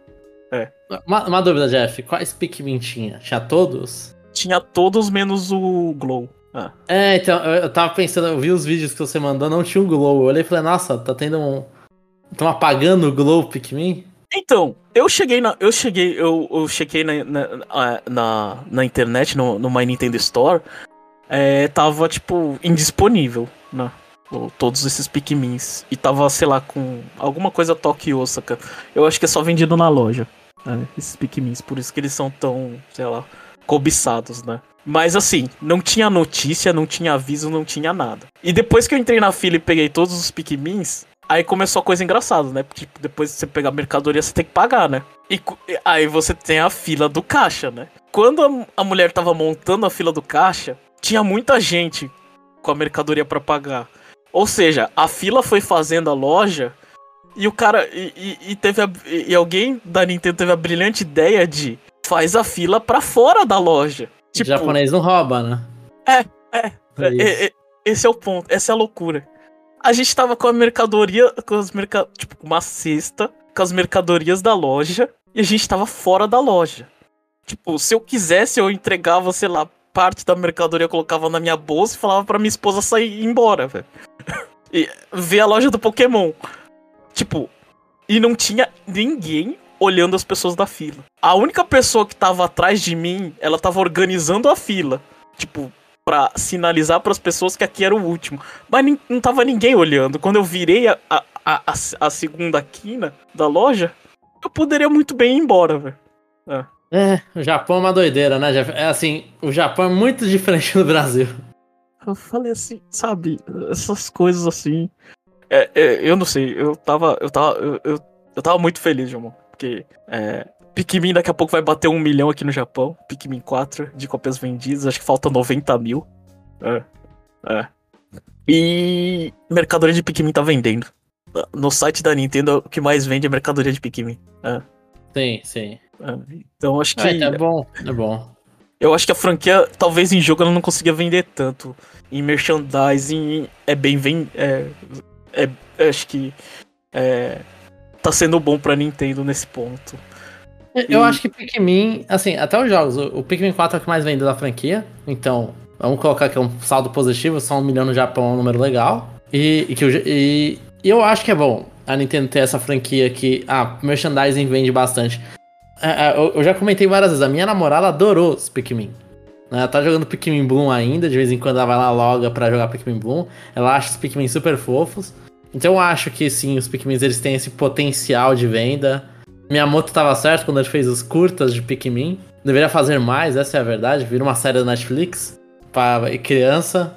É. Uma, uma dúvida, Jeff. Quais Pikmin tinha? Tinha todos? Tinha todos menos o Glow. Ah. É, então, eu tava pensando, eu vi os vídeos que você mandou, não tinha um glow. Eu olhei e falei, nossa, tá tendo um. Estão apagando o glow Pikmin? Então, eu cheguei na. Eu cheguei. Eu, eu cheguei na, na, na, na internet, no, My Nintendo Store. É, tava, tipo, indisponível, né? Todos esses Pikmins. E tava, sei lá, com alguma coisa Toque Osaka. Eu acho que é só vendido na loja. Né? Esses Pikmins. Por isso que eles são tão, sei lá, cobiçados, né? Mas assim, não tinha notícia, não tinha aviso, não tinha nada. E depois que eu entrei na fila e peguei todos os Pikmins, aí começou a coisa engraçada, né? Porque tipo, depois de você pegar mercadoria, você tem que pagar, né? E aí você tem a fila do caixa, né? Quando a, a mulher tava montando a fila do caixa, tinha muita gente com a mercadoria para pagar. Ou seja, a fila foi fazendo a loja e o cara. E, e, e teve a, e alguém da Nintendo teve a brilhante ideia de faz a fila para fora da loja. Tipo, o japonês não rouba, né? É, é, é, é, Esse é o ponto, essa é a loucura. A gente tava com a mercadoria, com as merca... tipo, uma cesta com as mercadorias da loja e a gente tava fora da loja. Tipo, se eu quisesse, eu entregava, sei lá, parte da mercadoria, colocava na minha bolsa e falava pra minha esposa sair e ir embora, velho. e ver a loja do Pokémon. Tipo, e não tinha ninguém olhando as pessoas da fila. A única pessoa que tava atrás de mim, ela tava organizando a fila. Tipo, pra sinalizar para as pessoas que aqui era o último. Mas não tava ninguém olhando. Quando eu virei a, a, a, a segunda quina da loja, eu poderia muito bem ir embora, velho. É. é, o Japão é uma doideira, né? É assim, o Japão é muito diferente do Brasil. Eu falei assim, sabe, essas coisas assim. É, é, eu não sei, eu tava. Eu tava. Eu, eu, eu tava muito feliz, João. Porque é, Pikmin daqui a pouco vai bater um milhão aqui no Japão. Pikmin 4 de cópias vendidas. Acho que falta 90 mil. É. É. E mercadoria de Pikmin tá vendendo. No site da Nintendo, o que mais vende é mercadoria de Pikmin. É. Sim, sim. É. Então acho que. É, é bom, é bom. Eu acho que a franquia, talvez em jogo, ela não conseguia vender tanto. Em merchandising é bem. Vem, é, é, acho que. É, tá sendo bom pra Nintendo nesse ponto. Eu e... acho que Pikmin, assim, até os jogos, o Pikmin 4 é o que mais vende da franquia, então vamos colocar que é um saldo positivo, só um milhão no Japão é um número legal. E, e que e, e, eu acho que é bom a Nintendo ter essa franquia que, ah, merchandising vende bastante. É, é, eu já comentei várias vezes, a minha namorada adorou os Pikmin. Né, ela tá jogando Pikmin Bloom ainda, de vez em quando ela vai lá loga pra jogar Pikmin Bloom. Ela acha os Pikmin super fofos. Então eu acho que sim, os Pikmin eles têm esse potencial de venda. Miyamoto tava certo quando ele fez os curtas de Pikmin. Deveria fazer mais, essa é a verdade. Vira uma série da Netflix para criança,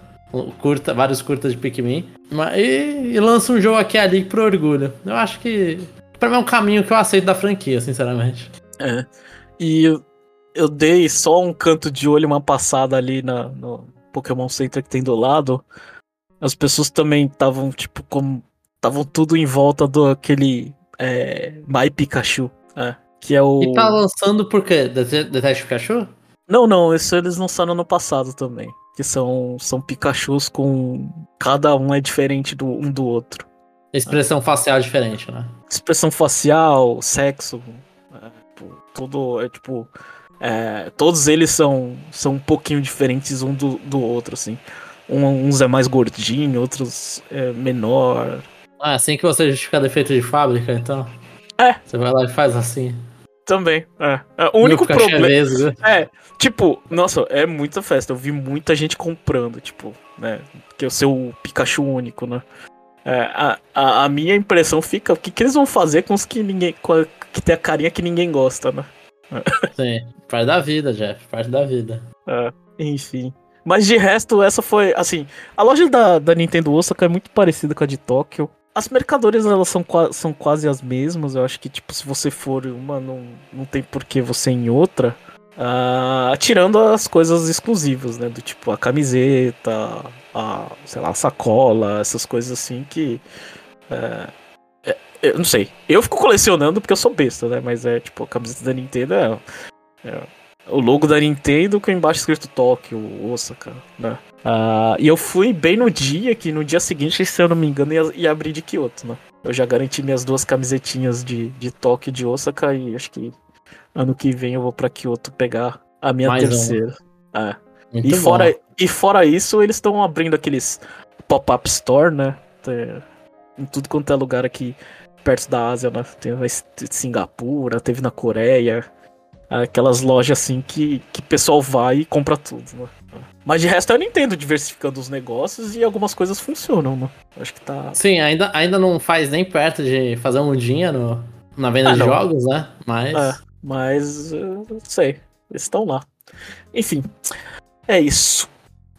curta, vários curtas de Pikmin. E, e lança um jogo aqui ali pro orgulho. Eu acho que para mim é um caminho que eu aceito da franquia, sinceramente. É. E eu, eu dei só um canto de olho, uma passada ali na, no Pokémon Center que tem do lado. As pessoas também estavam, tipo, como estavam tudo em volta do aquele é, My Pikachu, é, que é o. E tá lançando por quê? Detective Pikachu? Não, não, isso eles lançaram no passado também. Que são, são Pikachus com. Cada um é diferente do um do outro. Expressão é. facial diferente, né? Expressão facial, sexo. É, Tipo, todo. É tipo. É, todos eles são, são um pouquinho diferentes um do, do outro, assim. Um, uns é mais gordinho, outros é menor. Ah, assim que você justifica defeito de fábrica, então. É. Você vai lá e faz assim. Também, é. é o único problema. É, tipo, nossa, é muita festa. Eu vi muita gente comprando, tipo, né? Que é o seu Pikachu único, né? É, a, a, a minha impressão fica, o que, que eles vão fazer com os que ninguém. com a- que tem a carinha que ninguém gosta, né? Sim. Parte da vida, Jeff. Parte da vida. É, enfim. Mas de resto, essa foi, assim, a loja da, da Nintendo Osaka é muito parecida com a de Tóquio. As mercadorias, elas são, são quase as mesmas. Eu acho que, tipo, se você for uma, não, não tem por que você em outra. Ah, tirando as coisas exclusivas, né? Do tipo, a camiseta, a, sei lá, a sacola, essas coisas assim que... é, é, eu não sei. Eu fico colecionando porque eu sou besta, né? Mas é, tipo, a camiseta da Nintendo é... é o logo da Nintendo com embaixo escrito Tóquio, Osaka, né? Ah, e eu fui bem no dia, que no dia seguinte, se eu não me engano, ia, ia abrir de Kyoto, né? Eu já garanti minhas duas camisetinhas de, de Tóquio de Osaka e acho que ano que vem eu vou pra Kyoto pegar a minha Mais terceira. É. E bom. fora, e fora isso, eles estão abrindo aqueles pop-up store, né? Em tudo quanto é lugar aqui perto da Ásia, né? Ter Singapura, teve na Coreia. Aquelas lojas assim que, que o pessoal vai e compra tudo, né? Mas de resto eu não entendo diversificando os negócios e algumas coisas funcionam, né? Acho que tá. Sim, ainda, ainda não faz nem perto de fazer um no, na venda Ah, de não. jogos, né? Mas. É, mas eu não sei. Eles estão lá. Enfim, é isso.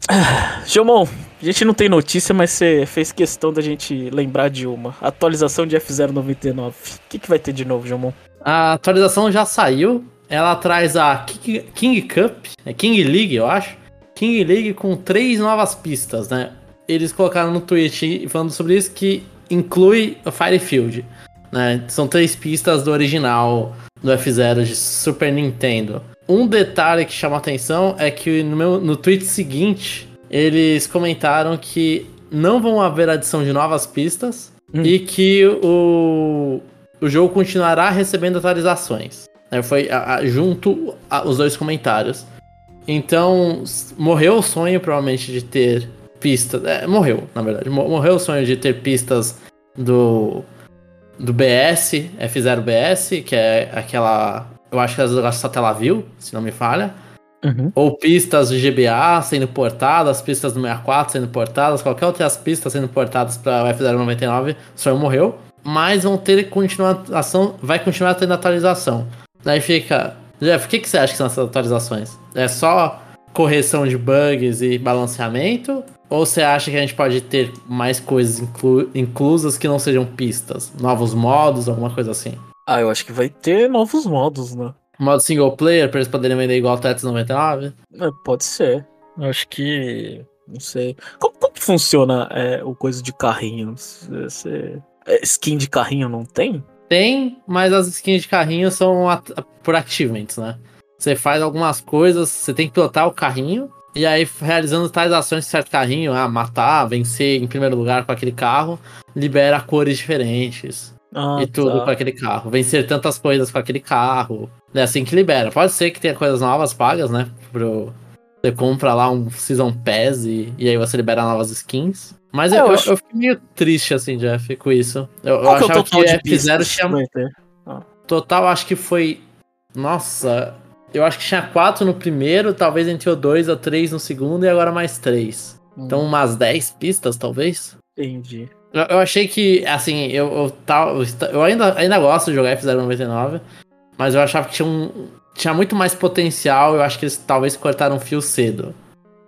Ah, Gilmão, a gente não tem notícia, mas você fez questão da gente lembrar de uma. Atualização de F099. O que, que vai ter de novo, Gilmão? A atualização já saiu. Ela traz a King, King Cup, é King League, eu acho. King League com três novas pistas, né? Eles colocaram no tweet falando sobre isso que inclui o Firefield. Né? São três pistas do original do F0 de Super Nintendo. Um detalhe que chama atenção é que no, meu, no tweet seguinte eles comentaram que não vão haver adição de novas pistas Hum. e que o, o jogo continuará recebendo atualizações. Né, Foi a- a- junto a- os dois comentários. Então, morreu o sonho, provavelmente, de ter pistas. É, morreu, na verdade. Mo- Morreu o sonho de ter pistas do. Do BS, F0 BS, que é aquela. Eu acho que é só tela view, se não me falha. Uhum. Ou pistas de GBA sendo portadas, pistas do 64 sendo portadas, qualquer outras pistas sendo portadas para o F099, o sonho morreu. Mas vão ter continuação, vai continuar tendo atualização. Daí fica, Jeff, o que, que você acha que são essas atualizações? É só correção de bugs e balanceamento? Ou você acha que a gente pode ter mais coisas inclu- inclusas que não sejam pistas? Novos modos, alguma coisa assim? Ah, eu acho que vai ter novos modos, né? Modo single player para eles poderem vender igual Tetris 99? É, pode ser. Eu acho que. Não sei. Como, como que funciona é, o coisa de carrinho? Você- é, skin de carrinho não tem? Tem, mas as skins de carrinho são at- por achievements, né? Você faz algumas coisas, você tem que pilotar o carrinho, e aí realizando tais ações de certo carrinho, ah, matar, vencer em primeiro lugar com aquele carro, libera cores diferentes Ah, e tudo tá. com aquele carro. Vencer tantas coisas com aquele carro. É assim que libera. Pode ser que tenha coisas novas pagas, né? Pro... Você compra lá um Season Pass e, e aí você libera novas skins. Mas É, eu, eu acho- eu fiquei meio triste, assim, Jeff, com isso. Eu, eu Qual que é o achava total que de F0 pistas? tinha ter? Total, acho que foi. Nossa, eu acho que tinha quatro no primeiro, talvez entre o 2 ou 3 no segundo e agora mais três. Então, umas 10 pistas, talvez. Entendi. Eu, eu achei que, assim, eu, eu, tal- eu ainda, ainda gosto de jogar F099, mas eu achava que tinha, um, tinha muito mais potencial. Eu acho que eles talvez cortaram um fio cedo.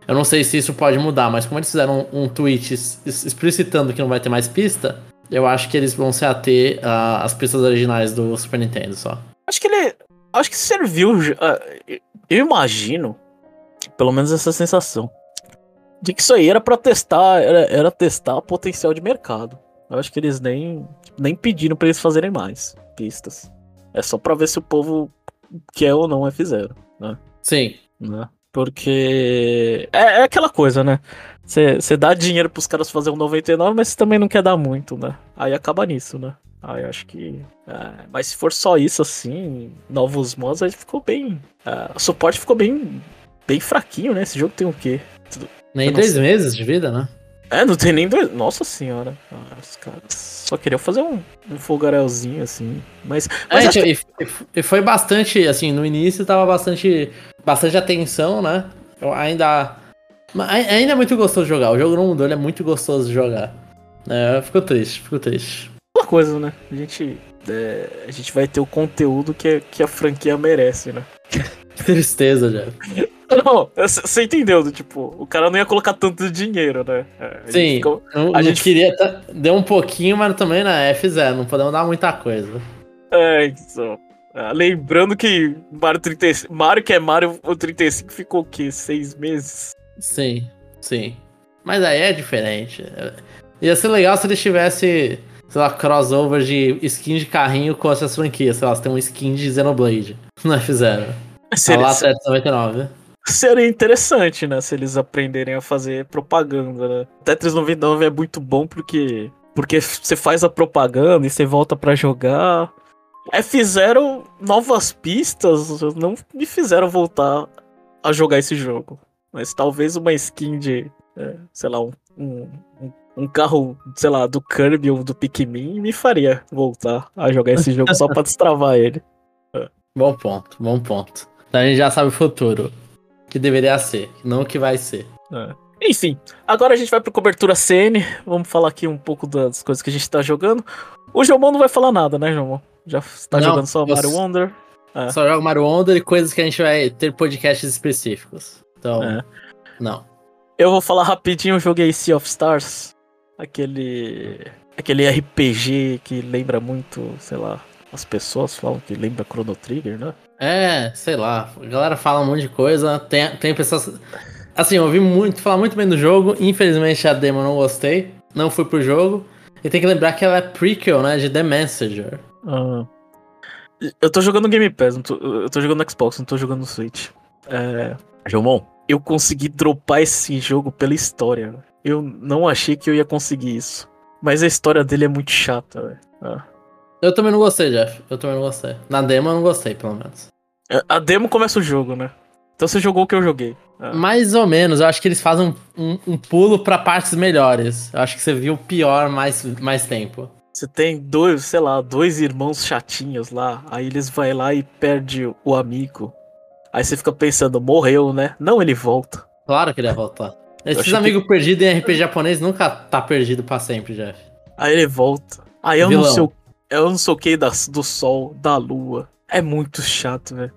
Eu não sei se isso pode mudar, mas como eles fizeram um, um tweet explicitando que não vai ter mais pista, eu acho que eles vão se ater ah, às pistas originais do Super Nintendo só. Acho que ele. Acho que serviu. ah, Eu imagino, pelo menos essa sensação, de que isso aí era pra testar, era, era testar o potencial de mercado. Eu acho que eles nem, nem pediram pra eles fazerem mais pistas. É só pra ver se o povo quer ou não F0, Sim, né? Porque é, é aquela coisa, né? Você dá dinheiro pros caras fazer um 99, mas você também não quer dar muito, né? Aí acaba nisso, né? Aí acho que. É, mas se for só isso, assim, novos mods, aí ficou bem. É, o suporte ficou bem. bem fraquinho, né? Esse jogo tem o quê? Nem dois meses de vida, né? É, não tem nem dois. Nossa senhora. Ah, os caras só queriam fazer um, um fogarelzinho, assim. Mas. mas é, acho... e, e foi bastante, assim, no início tava bastante. bastante atenção, né? Eu ainda. Ainda é muito gostoso jogar. O jogo não mudou, ele é muito gostoso de jogar. É, ficou triste, ficou triste. Uma coisa, né? A gente. É, a gente vai ter o conteúdo que, que a franquia merece, né? Tristeza, já. Não, você entendeu, tipo, o cara não ia colocar tanto dinheiro, né? É, a Sim, ficou, não, a gente queria. Tá, deu um pouquinho, mas também na né, F0, não podemos dar muita coisa. É, isso. Ah, lembrando que Mario 35. Mario que é Mario o 35 ficou o quê? Seis meses? Sim, sim. Mas aí é diferente. Ia ser legal se eles tivessem, sei lá, crossover de skin de carrinho com essas franquias. Sei lá, você tem um skin de Xenoblade no F0. Seria, lá 799. Seria interessante, né? Se eles aprenderem a fazer propaganda, né? Tetris 99 é muito bom porque porque você faz a propaganda e você volta para jogar. É, fizeram novas pistas, não me fizeram voltar a jogar esse jogo. Mas talvez uma skin de, é, sei lá, um, um, um, carro, sei lá, do Kirby ou do Pikmin me faria voltar a jogar esse jogo só pra destravar ele. É. Bom ponto, bom ponto. Então a gente já sabe o futuro. Que deveria ser, não o que vai ser. É. Enfim, agora a gente vai pro cobertura CN. Vamos falar aqui um pouco das coisas que a gente tá jogando. O Jomon não vai falar nada, né, Jomon? Já tá não, jogando só Mario Wonder. É. Só joga Mario Wonder e coisas que a gente vai ter podcasts específicos. Então, é. não. Eu vou falar rapidinho, eu joguei Sea of Stars. Aquele. Aquele RPG que lembra muito, sei lá, as pessoas falam que lembra Chrono Trigger, né? É, sei lá. A galera fala um monte de coisa. Tem, tem pessoas. Assim, eu ouvi muito, falar muito bem do jogo. Infelizmente a demo eu não gostei. Não fui pro jogo. E tem que lembrar que ela é prequel, né? De The Messenger. Ah. Eu tô jogando Game Pass, tô, eu tô jogando Xbox, não tô jogando no Switch. É. Jomon, eu consegui dropar esse jogo pela história. Eu não achei que eu ia conseguir isso. Mas a história dele é muito chata, velho. Ah. Eu também não gostei, Jeff. Eu também não gostei. Na demo eu não gostei, pelo menos. A demo começa o jogo, né? Então você jogou o que eu joguei. Ah. Mais ou menos. Eu acho que eles fazem um, um, um pulo para partes melhores. Eu acho que você viu o pior mais, mais tempo. Você tem dois, sei lá, dois irmãos chatinhos lá. Aí eles vai lá e perde o amigo. Aí você fica pensando, morreu, né? Não, ele volta. Claro que ele ia voltar. Esses amigos que... perdidos em RPG japonês nunca tá perdido para sempre, Jeff. Aí ele volta. Aí eu Vilão. não sei o, eu não sei o que do sol, da lua. É muito chato, velho.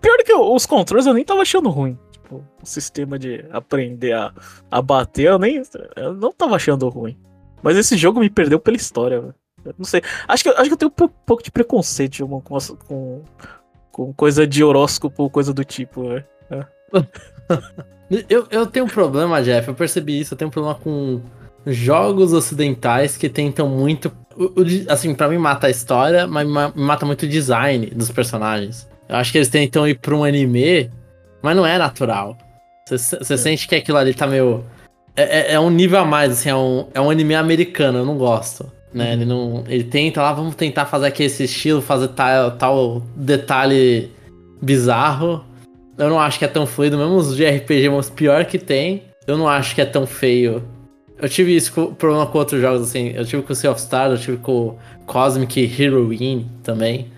Pior que os controles eu nem tava achando ruim. Tipo, o sistema de aprender a, a bater, eu nem. Eu não tava achando ruim. Mas esse jogo me perdeu pela história, velho. Não sei. Acho que, acho que eu tenho um pouco de preconceito com, com, com coisa de horóscopo ou coisa do tipo, velho. É. eu, eu tenho um problema, Jeff. Eu percebi isso. Eu tenho um problema com jogos ocidentais que tentam muito. Assim, para mim mata a história, mas mata muito o design dos personagens. Eu acho que eles tentam ir pra um anime, mas não é natural. Você é. sente que aquilo ali tá meio. É, é, é, um nível a mais, assim, é um, é um anime americano, eu não gosto. Né? Ele não. Ele tenta lá, vamos tentar fazer aqui esse estilo, fazer tal, tal detalhe bizarro. Eu não acho que é tão fluido, mesmo os de RPG, mas pior que tem, eu não acho que é tão feio. Eu tive isso com, problema com outros jogos, assim. Eu tive com o Sea of Stars, eu tive com Cosmic Heroine também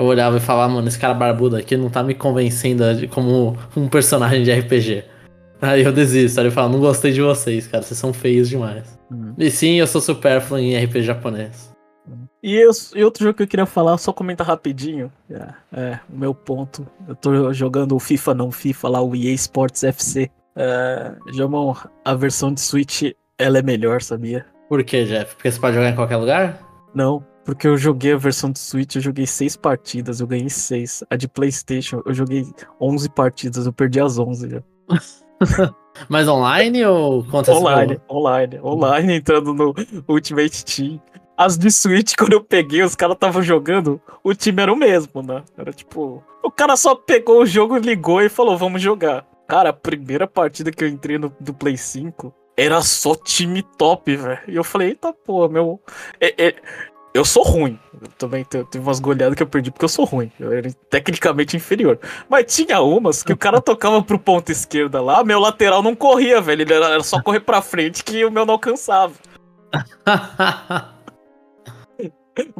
eu olhava e falava, mano, esse cara barbudo aqui não tá me convencendo como um personagem de RPG. Aí eu desisto, aí eu falo, não gostei de vocês, cara, vocês são feios demais. Uhum. E sim, eu sou supérfluo em RPG japonês. E, eu, e, outro jogo que eu queria falar, só comentar rapidinho. É, é, o meu ponto. Eu tô jogando o FIFA não FIFA lá, o EA Sports FC. É, Jamon, a versão de Switch, ela é melhor, sabia? Por que, Jeff? Porque você pode jogar em qualquer lugar? Não, porque eu joguei a versão do Switch, eu joguei seis partidas, eu ganhei seis. A de PlayStation, eu joguei 11 partidas, eu perdi as 11 já. Mas online ou contra Online, online, online, entrando no Ultimate Team. As de Switch, quando eu peguei, os caras estavam jogando, o time era o mesmo, né? Era tipo. O cara só pegou o jogo, ligou e falou, vamos jogar. Cara, a primeira partida que eu entrei no do Play 5 era só time top, velho. E eu falei, eita porra, meu. É, é, eu sou ruim. Eu também teve umas goleadas que eu perdi porque eu sou ruim. Eu era tecnicamente inferior. Mas tinha umas que o cara tocava pro ponto esquerda lá, meu lateral não corria, velho. Ele era, era só correr pra frente que o meu não alcançava.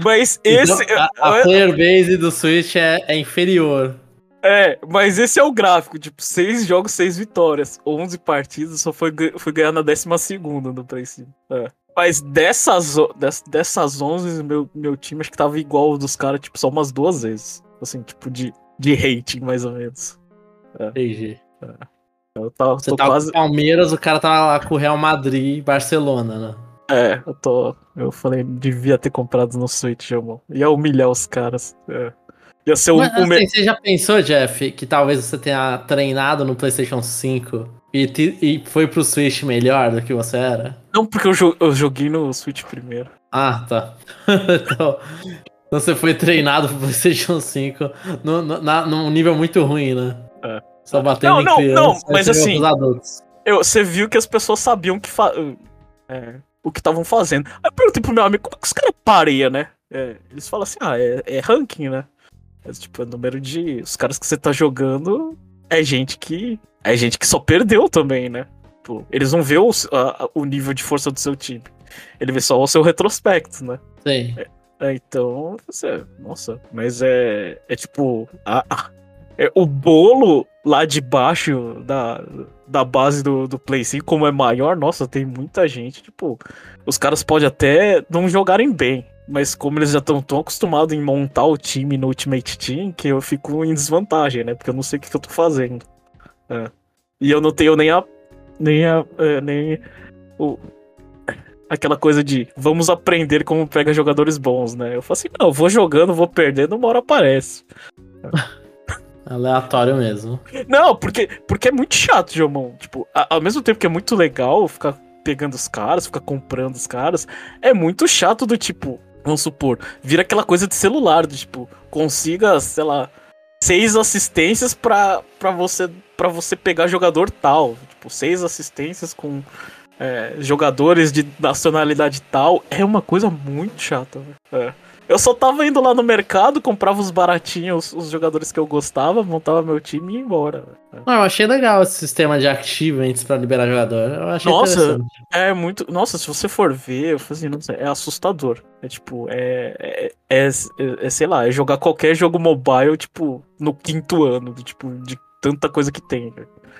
Mas esse. Então, a, a player base do Switch é, é, inferior. É, mas esse é o gráfico, tipo, seis jogos, seis vitórias. 11 partidas, só foi, foi ganhar na décima segunda no Play 5. É. Mas dessas, dessas 11, meu, meu time acho que tava igual dos caras, tipo, só umas duas vezes. Assim, tipo, de, de rating, mais ou menos. É. Entendi. É. Eu tava, Você tava quase... com o Palmeiras, o cara tava lá com o Real Madrid e Barcelona, né? É, eu tô. Eu falei, devia ter comprado no Switch, irmão. Ia humilhar os caras. É. Ia ser Mas, o. Assim, Você já pensou, Jeff, que talvez você tenha treinado no PlayStation 5 e, te, e foi pro Switch melhor do que você era? Não, porque eu, eu joguei no Switch primeiro. Ah, tá. então, você foi treinado pro PlayStation 5 no, no, na, num nível muito ruim, né? É. Só batendo não, em não, criança, não, mas assim. Eu, você viu que as pessoas sabiam que fa... é, o que estavam fazendo. Aí eu perguntei pro meu amigo, como é que os caras pareiam, né? É, eles falam assim, ah, é, é ranking, né? É, tipo, é número de. Os caras que você tá jogando é gente que. É gente que só perdeu também, né? Tipo, eles não vê o, a, o nível de força do seu time. Ele vê só o seu retrospecto, né? Sim. É, é, então, você. Nossa, mas é. É tipo. A, a, é, o bolo lá de baixo da, da base do, do Play 5, como é maior, nossa, tem muita gente. Tipo, os caras podem até não jogarem bem. Mas como eles já estão tão acostumados em montar o time no Ultimate Team, que eu fico em desvantagem, né? Porque eu não sei o que, que eu tô fazendo. É. E eu não tenho nem a. Nem a. É, nem o, aquela coisa de vamos aprender como pega jogadores bons, né? Eu falo assim, não, eu vou jogando, vou perdendo, uma hora aparece. Aleatório mesmo. Não, porque, porque é muito chato, Jomon. Tipo, a, ao mesmo tempo que é muito legal ficar pegando os caras, ficar comprando os caras, é muito chato do tipo, vamos supor, vira aquela coisa de celular, do tipo, consiga, sei lá, seis assistências pra, você, pra você pegar jogador tal. Tipo, seis assistências com é, jogadores de nacionalidade tal. É uma coisa muito chata, É. Eu só tava indo lá no mercado, comprava os baratinhos, os, jogadores que eu gostava, montava meu time e ia embora. Ah, eu achei legal esse sistema de achievements pra liberar jogador. Eu achei Nossa, é muito. Nossa, se você for ver, eu assim, não sei, é assustador. É tipo, é, é, é, é, é sei lá, é jogar qualquer jogo mobile, tipo, no quinto ano, tipo, de tanta coisa que tem.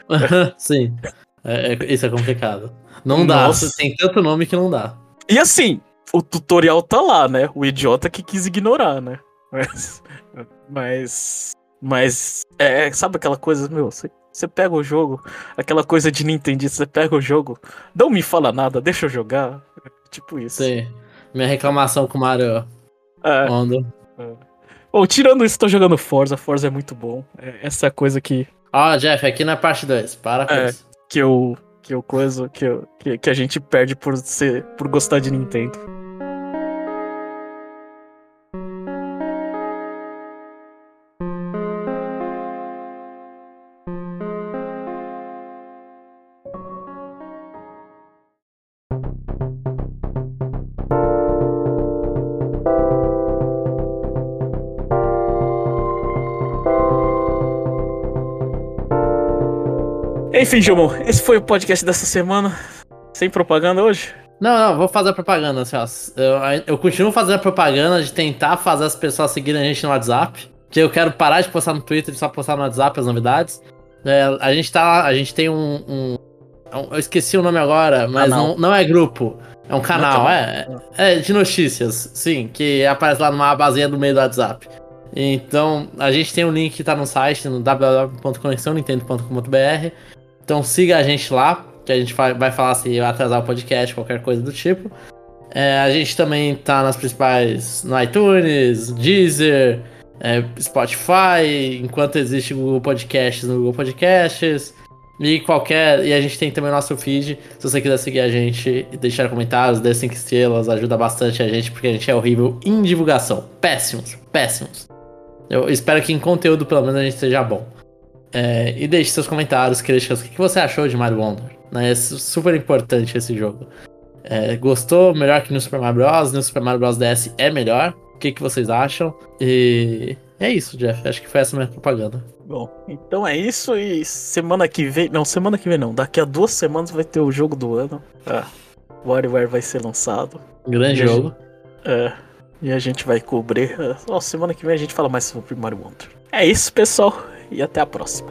Sim. É, é, isso é complicado. Não Nossa. dá, tem tanto nome que não dá. E assim, o tutorial tá lá, né? O idiota que quis ignorar, né? Mas. Mas. Mas. É, sabe aquela coisa, meu? Você, pega o jogo, aquela coisa de Nintendo, você pega o jogo, não me fala nada, deixa eu jogar. Tipo isso. Sim. Minha reclamação com o Mario. É. É. Ou tirando isso, tô jogando Forza. Forza é muito bom. É, essa é a coisa que. Ó, oh, Jeff, aqui na parte 2. Para com é, isso. Que eu. Que eu coisa. Que, eu, que, que a gente perde por ser. por gostar de Nintendo. Enfim, Gilmão, esse foi o podcast dessa semana. Sem propaganda hoje? Não, não, vou fazer a propaganda, assim, ó. Eu, eu continuo fazendo a propaganda de tentar fazer as pessoas seguirem a gente no WhatsApp. Que eu quero parar de postar no Twitter e só postar no WhatsApp as novidades. É, a gente tá. A gente tem um, um, Eu esqueci o nome agora, mas não, não é grupo. É um canal, é, é. de notícias, sim, que aparece lá numa baseia do meio do WhatsApp. Então, a gente tem um link que tá no site, no www.conexãonintendo.com.br. Então siga a gente lá, que a gente vai falar se vai atrasar o podcast, qualquer coisa do tipo. É, a gente também tá nas principais. no iTunes, Deezer, é, Spotify, enquanto existe Google Podcasts no Google Podcasts. E qualquer. E a gente tem também o nosso feed. Se você quiser seguir a gente e deixar comentários, dê 5 estrelas, ajuda bastante a gente, porque a gente é horrível em divulgação. Péssimos, péssimos. Eu espero que em conteúdo, pelo menos, a gente seja bom. É, e deixe seus comentários, críticas. O que você achou de Mario Wonder? Né? É super importante esse jogo. É, gostou? Melhor que no Super Mario Bros. No Super Mario Bros. DS é melhor. O que, que vocês acham? E é isso, Jeff. Acho que foi essa minha propaganda. Bom, então é isso e semana que vem. Não, semana que vem não. Daqui a duas semanas vai ter o jogo do ano. Ah, WarioWare vai ser lançado. Grande E jogo. gente- É. E a gente vai cobrir. é, semana que vem a gente fala mais sobre Mario Wonder. É isso, pessoal. E até a próxima.